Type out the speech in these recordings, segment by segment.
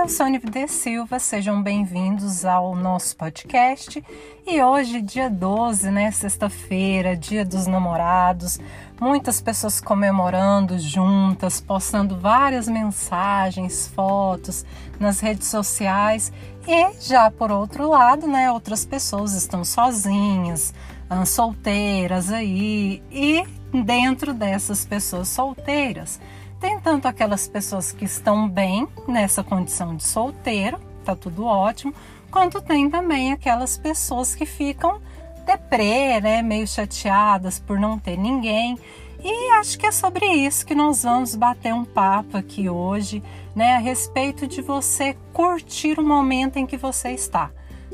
eu sou Anivide Silva, sejam bem-vindos ao nosso podcast. E hoje, dia 12, né, sexta-feira, dia dos namorados, muitas pessoas comemorando juntas, postando várias mensagens, fotos nas redes sociais. E já por outro lado, né, outras pessoas estão sozinhas, ah, solteiras aí. E dentro dessas pessoas solteiras, tem tanto aquelas pessoas que estão bem nessa condição de solteiro, tá tudo ótimo, quanto tem também aquelas pessoas que ficam deprê, né, meio chateadas por não ter ninguém. E acho que é sobre isso que nós vamos bater um papo aqui hoje, né, a respeito de você curtir o momento em que você está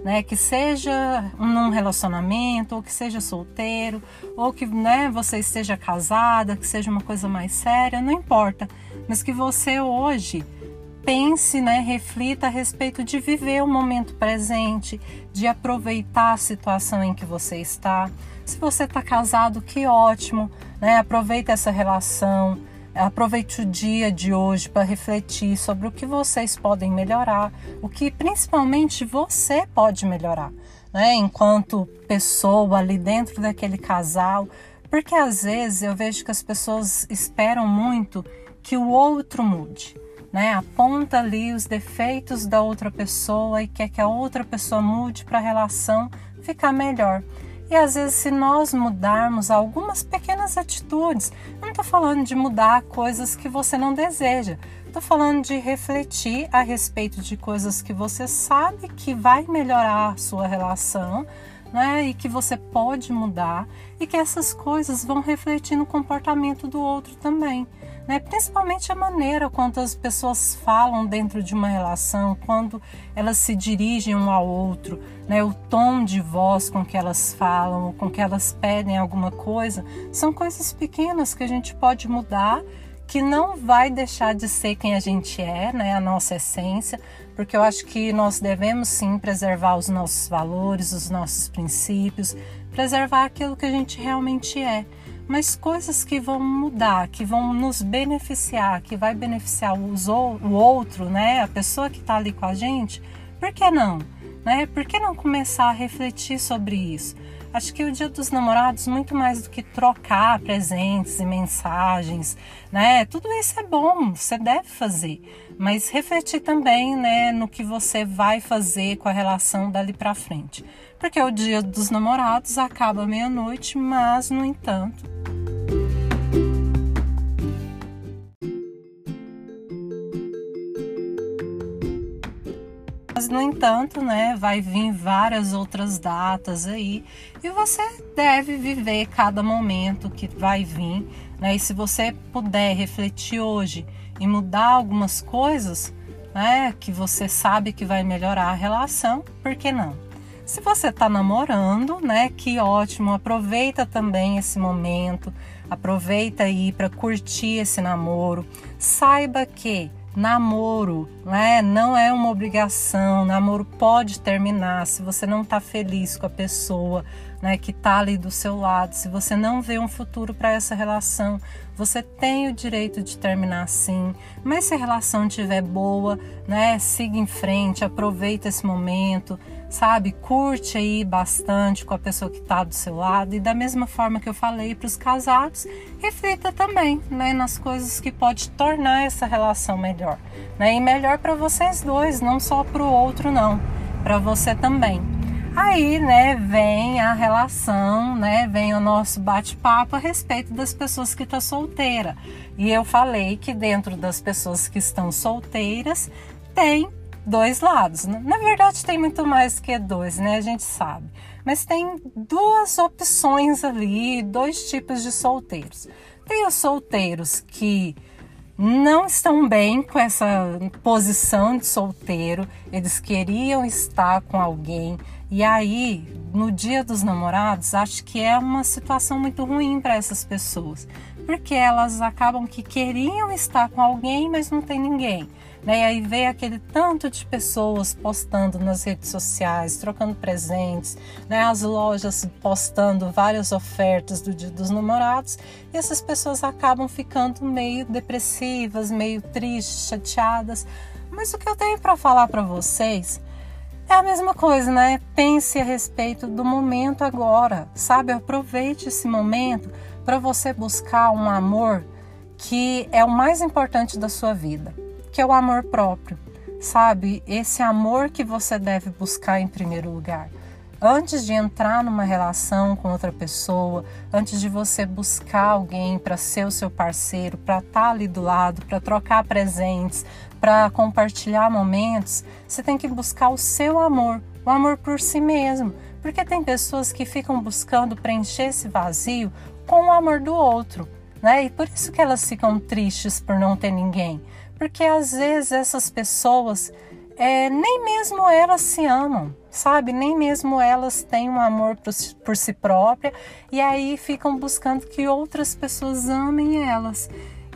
né? Que seja num relacionamento, ou que seja solteiro, ou que né, você esteja casada, que seja uma coisa mais séria, não importa. Mas que você hoje pense, né, reflita a respeito de viver o momento presente, de aproveitar a situação em que você está. Se você está casado, que ótimo, né? Aproveita essa relação Aproveite o dia de hoje para refletir sobre o que vocês podem melhorar, o que principalmente você pode melhorar, né? Enquanto pessoa ali dentro daquele casal, porque às vezes eu vejo que as pessoas esperam muito que o outro mude, né? Aponta ali os defeitos da outra pessoa e quer que a outra pessoa mude para a relação ficar melhor. E às vezes, se nós mudarmos algumas pequenas atitudes, não estou falando de mudar coisas que você não deseja, estou falando de refletir a respeito de coisas que você sabe que vai melhorar a sua relação, né? E que você pode mudar e que essas coisas vão refletir no comportamento do outro também né? principalmente a maneira quando as pessoas falam dentro de uma relação, quando elas se dirigem um ao outro, né? o tom de voz com que elas falam, com que elas pedem alguma coisa, são coisas pequenas que a gente pode mudar que não vai deixar de ser quem a gente é, né, a nossa essência, porque eu acho que nós devemos sim preservar os nossos valores, os nossos princípios, preservar aquilo que a gente realmente é mas coisas que vão mudar, que vão nos beneficiar, que vai beneficiar os, o outro, né? A pessoa que está ali com a gente, por que não? Né? Por que não começar a refletir sobre isso? Acho que o Dia dos Namorados, muito mais do que trocar presentes e mensagens, né? Tudo isso é bom, você deve fazer, mas refletir também, né, no que você vai fazer com a relação dali para frente. Porque o Dia dos Namorados acaba meia-noite, mas no entanto, Mas, no entanto, né, vai vir várias outras datas aí e você deve viver cada momento que vai vir. Né? E se você puder refletir hoje e mudar algumas coisas né, que você sabe que vai melhorar a relação, por que não? Se você está namorando, né, que ótimo, aproveita também esse momento, aproveita aí para curtir esse namoro. Saiba que namoro, né? Não é uma obrigação. Namoro pode terminar se você não está feliz com a pessoa, né? Que está ali do seu lado. Se você não vê um futuro para essa relação, você tem o direito de terminar sim. Mas se a relação estiver boa, né? Siga em frente, aproveita esse momento sabe? Curte aí bastante com a pessoa que está do seu lado e da mesma forma que eu falei para os casados, reflita também, né, nas coisas que pode tornar essa relação melhor, né? E melhor para vocês dois, não só para o outro não, para você também. Aí, né, vem a relação, né, vem o nosso bate-papo a respeito das pessoas que estão tá solteira. E eu falei que dentro das pessoas que estão solteiras tem dois lados. Na verdade, tem muito mais que dois, né? A gente sabe. Mas tem duas opções ali, dois tipos de solteiros. Tem os solteiros que não estão bem com essa posição de solteiro, eles queriam estar com alguém e aí no dia dos namorados acho que é uma situação muito ruim para essas pessoas, porque elas acabam que queriam estar com alguém, mas não tem ninguém. Né? E aí vê aquele tanto de pessoas postando nas redes sociais, trocando presentes, né? as lojas postando várias ofertas do Dia dos Namorados, e essas pessoas acabam ficando meio depressivas, meio tristes, chateadas, Mas o que eu tenho para falar para vocês é a mesma coisa, né? Pense a respeito do momento agora, sabe? Aproveite esse momento para você buscar um amor que é o mais importante da sua vida, que é o amor próprio, sabe? Esse amor que você deve buscar em primeiro lugar. Antes de entrar numa relação com outra pessoa, antes de você buscar alguém para ser o seu parceiro, para estar tá ali do lado, para trocar presentes, para compartilhar momentos, você tem que buscar o seu amor, o amor por si mesmo. Porque tem pessoas que ficam buscando preencher esse vazio com o amor do outro, né? E por isso que elas ficam tristes por não ter ninguém. Porque às vezes essas pessoas é, nem mesmo elas se amam, sabe? Nem mesmo elas têm um amor por, por si própria e aí ficam buscando que outras pessoas amem elas.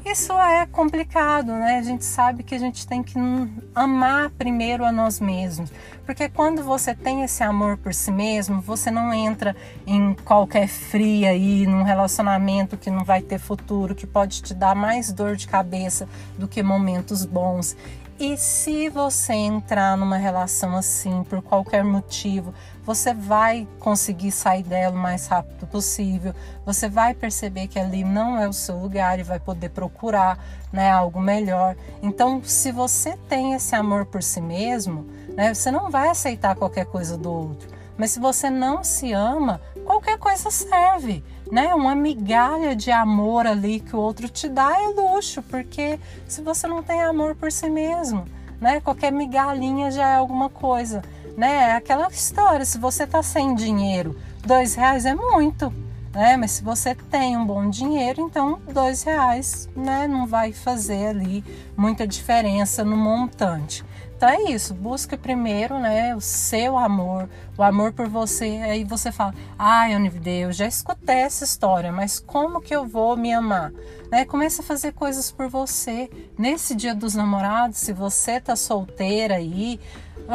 Isso é complicado, né? A gente sabe que a gente tem que amar primeiro a nós mesmos, porque quando você tem esse amor por si mesmo, você não entra em qualquer fria aí, num relacionamento que não vai ter futuro, que pode te dar mais dor de cabeça do que momentos bons. E se você entrar numa relação assim por qualquer motivo, você vai conseguir sair dela o mais rápido possível. Você vai perceber que ali não é o seu lugar e vai poder procurar, né, algo melhor. Então, se você tem esse amor por si mesmo, né, você não vai aceitar qualquer coisa do outro. Mas se você não se ama, qualquer coisa serve né? Uma migalha de amor ali que o outro te dá é luxo, porque se você não tem amor por si mesmo, né? Qualquer migalhinha já é alguma coisa, né? É aquela história, se você tá sem dinheiro, dois reais é muito, né? Mas se você tem um bom dinheiro, então dois reais, né? Não vai fazer ali muita diferença no montante. Então é isso, busque primeiro, né, o seu amor, o amor por você. Aí você fala: "Ai, Anivide, eu já escutei essa história, mas como que eu vou me amar?" Né? Comece a fazer coisas por você. Nesse Dia dos Namorados, se você tá solteira aí,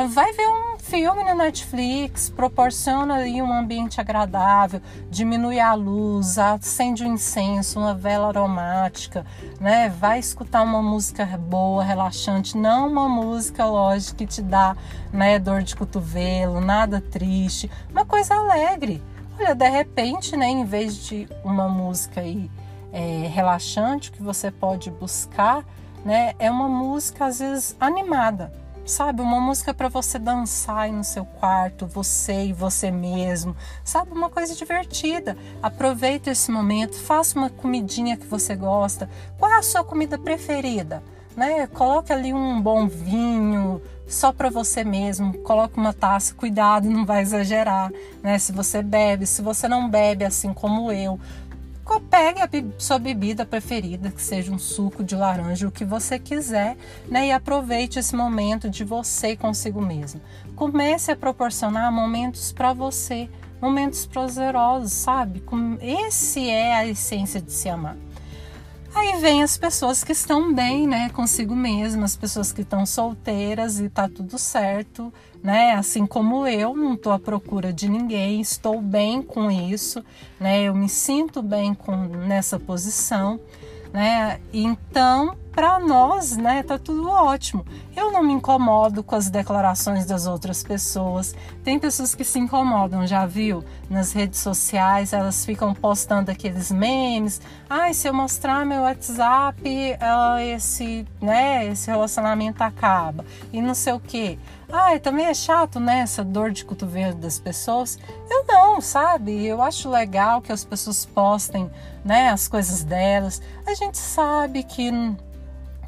vai ver um filme na Netflix, proporciona aí um ambiente agradável, diminui a luz, acende um incenso, uma vela aromática, né? Vai escutar uma música boa, relaxante, não uma música, lógico, que te dá, né, dor de cotovelo, nada triste, uma coisa alegre. Olha, de repente, né, em vez de uma música aí é, relaxante que você pode buscar, né, é uma música às vezes animada sabe? Uma música para você dançar aí no seu quarto, você e você mesmo, sabe? Uma coisa divertida. Aproveite esse momento, faça uma comidinha que você gosta. Qual é a sua comida preferida? Né? Coloque ali um bom vinho só para você mesmo. Coloque uma taça, cuidado, não vai exagerar, né? Se você bebe, se você não bebe assim como eu, pegue a sua bebida preferida, que seja um suco de laranja, o que você quiser, né? E aproveite esse momento de você consigo mesmo. Comece a proporcionar momentos para você, momentos prazerosos, sabe? Esse é a essência de se amar. Aí vem as pessoas que estão bem, né, consigo mesmas, as pessoas que estão solteiras e tá tudo certo, né? Assim como eu, não estou à procura de ninguém, estou bem com isso, né? Eu me sinto bem com nessa posição né? Então, para nós, né, tá tudo ótimo. Eu não me incomodo com as declarações das outras pessoas. Tem pessoas que se incomodam, já viu? Nas redes sociais, elas ficam postando aqueles memes. Ai, ah, se eu mostrar meu WhatsApp, uh, esse, né, esse relacionamento acaba. E não sei o quê. Ai, também é chato, né, essa dor de cotovelo das pessoas. Eu não, sabe? Eu acho legal que as pessoas postem, né, as coisas delas. A gente sabe que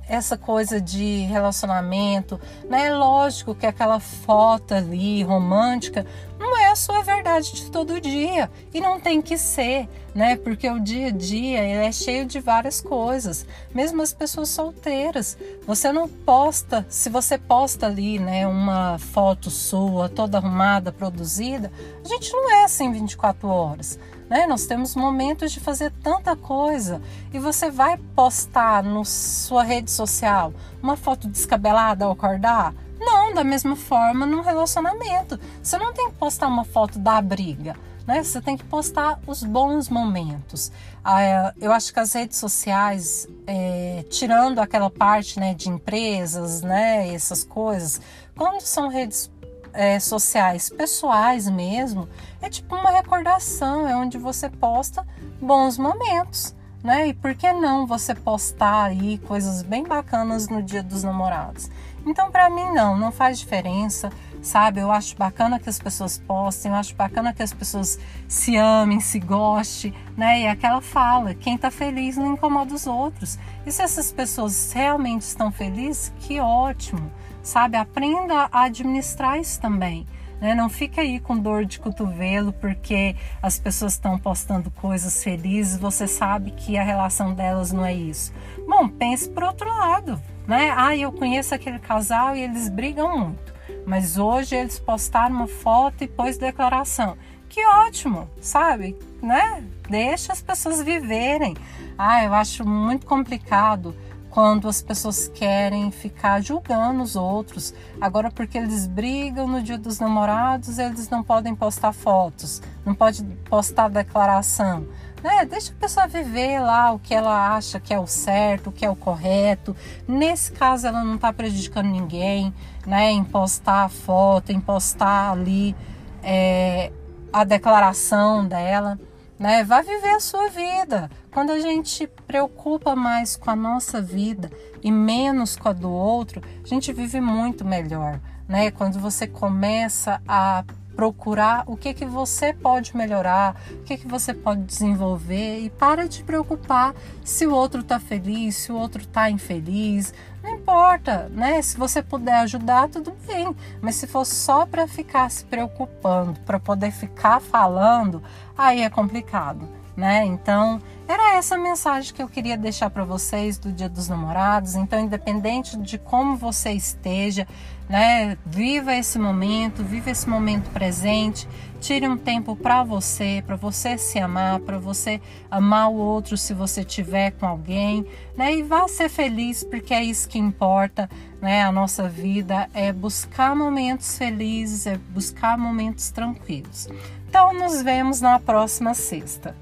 essa coisa de relacionamento, né? É lógico que aquela foto ali romântica não é a sua verdade de todo dia e não tem que ser, né? Porque o dia a dia é cheio de várias coisas. Mesmo as pessoas solteiras, você não posta, se você posta ali, né, uma foto sua toda arrumada, produzida, a gente não é assim 24 horas. Né? Nós temos momentos de fazer tanta coisa e você vai postar na sua rede social uma foto descabelada ao acordar? Não, da mesma forma no relacionamento. Você não tem que postar uma foto da briga. né? Você tem que postar os bons momentos. Ah, eu acho que as redes sociais, é, tirando aquela parte né, de empresas, né, essas coisas, quando são redes é, sociais pessoais mesmo, é tipo uma recordação, é onde você posta bons momentos, né? E por que não você postar aí coisas bem bacanas no Dia dos Namorados? Então, para mim, não, não faz diferença, sabe? Eu acho bacana que as pessoas postem, eu acho bacana que as pessoas se amem, se gostem, né? E é aquela fala: quem tá feliz não incomoda os outros. E se essas pessoas realmente estão felizes, que ótimo, sabe? Aprenda a administrar isso também. Né? Não fica aí com dor de cotovelo porque as pessoas estão postando coisas felizes, você sabe que a relação delas não é isso. Bom, pense por outro lado, né? Ah, eu conheço aquele casal e eles brigam muito, mas hoje eles postaram uma foto e pôs declaração. Que ótimo, sabe? Né? Deixa as pessoas viverem. Ah, eu acho muito complicado quando as pessoas querem ficar julgando os outros. Agora, porque eles brigam no dia dos namorados, eles não podem postar fotos, não pode postar declaração. Né? Deixa a pessoa viver lá o que ela acha que é o certo, o que é o correto. Nesse caso, ela não está prejudicando ninguém, né? Em postar a foto, em postar ali é, a declaração dela né? Vá viver a sua vida. Quando a gente preocupa mais com a nossa vida e menos com a do outro, a gente vive muito melhor, né? Quando você começa a procurar o que que você pode melhorar, o que que você pode desenvolver e para de preocupar se o outro está feliz, se o outro está infeliz, não importa, né? Se você puder ajudar, tudo bem. Mas se for só para ficar se preocupando, para poder ficar falando, aí é complicado, né? Então, era essa a mensagem que eu queria deixar para vocês do Dia dos Namorados. Então, independente de como você esteja, né, viva esse momento, viva esse momento presente. Tire um tempo para você, para você se amar, para você amar o outro se você tiver com alguém, né? E vá ser feliz, porque é isso que importa, né? A nossa vida é buscar momentos felizes, é buscar momentos tranquilos. Então, nos vemos na próxima sexta.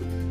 thank you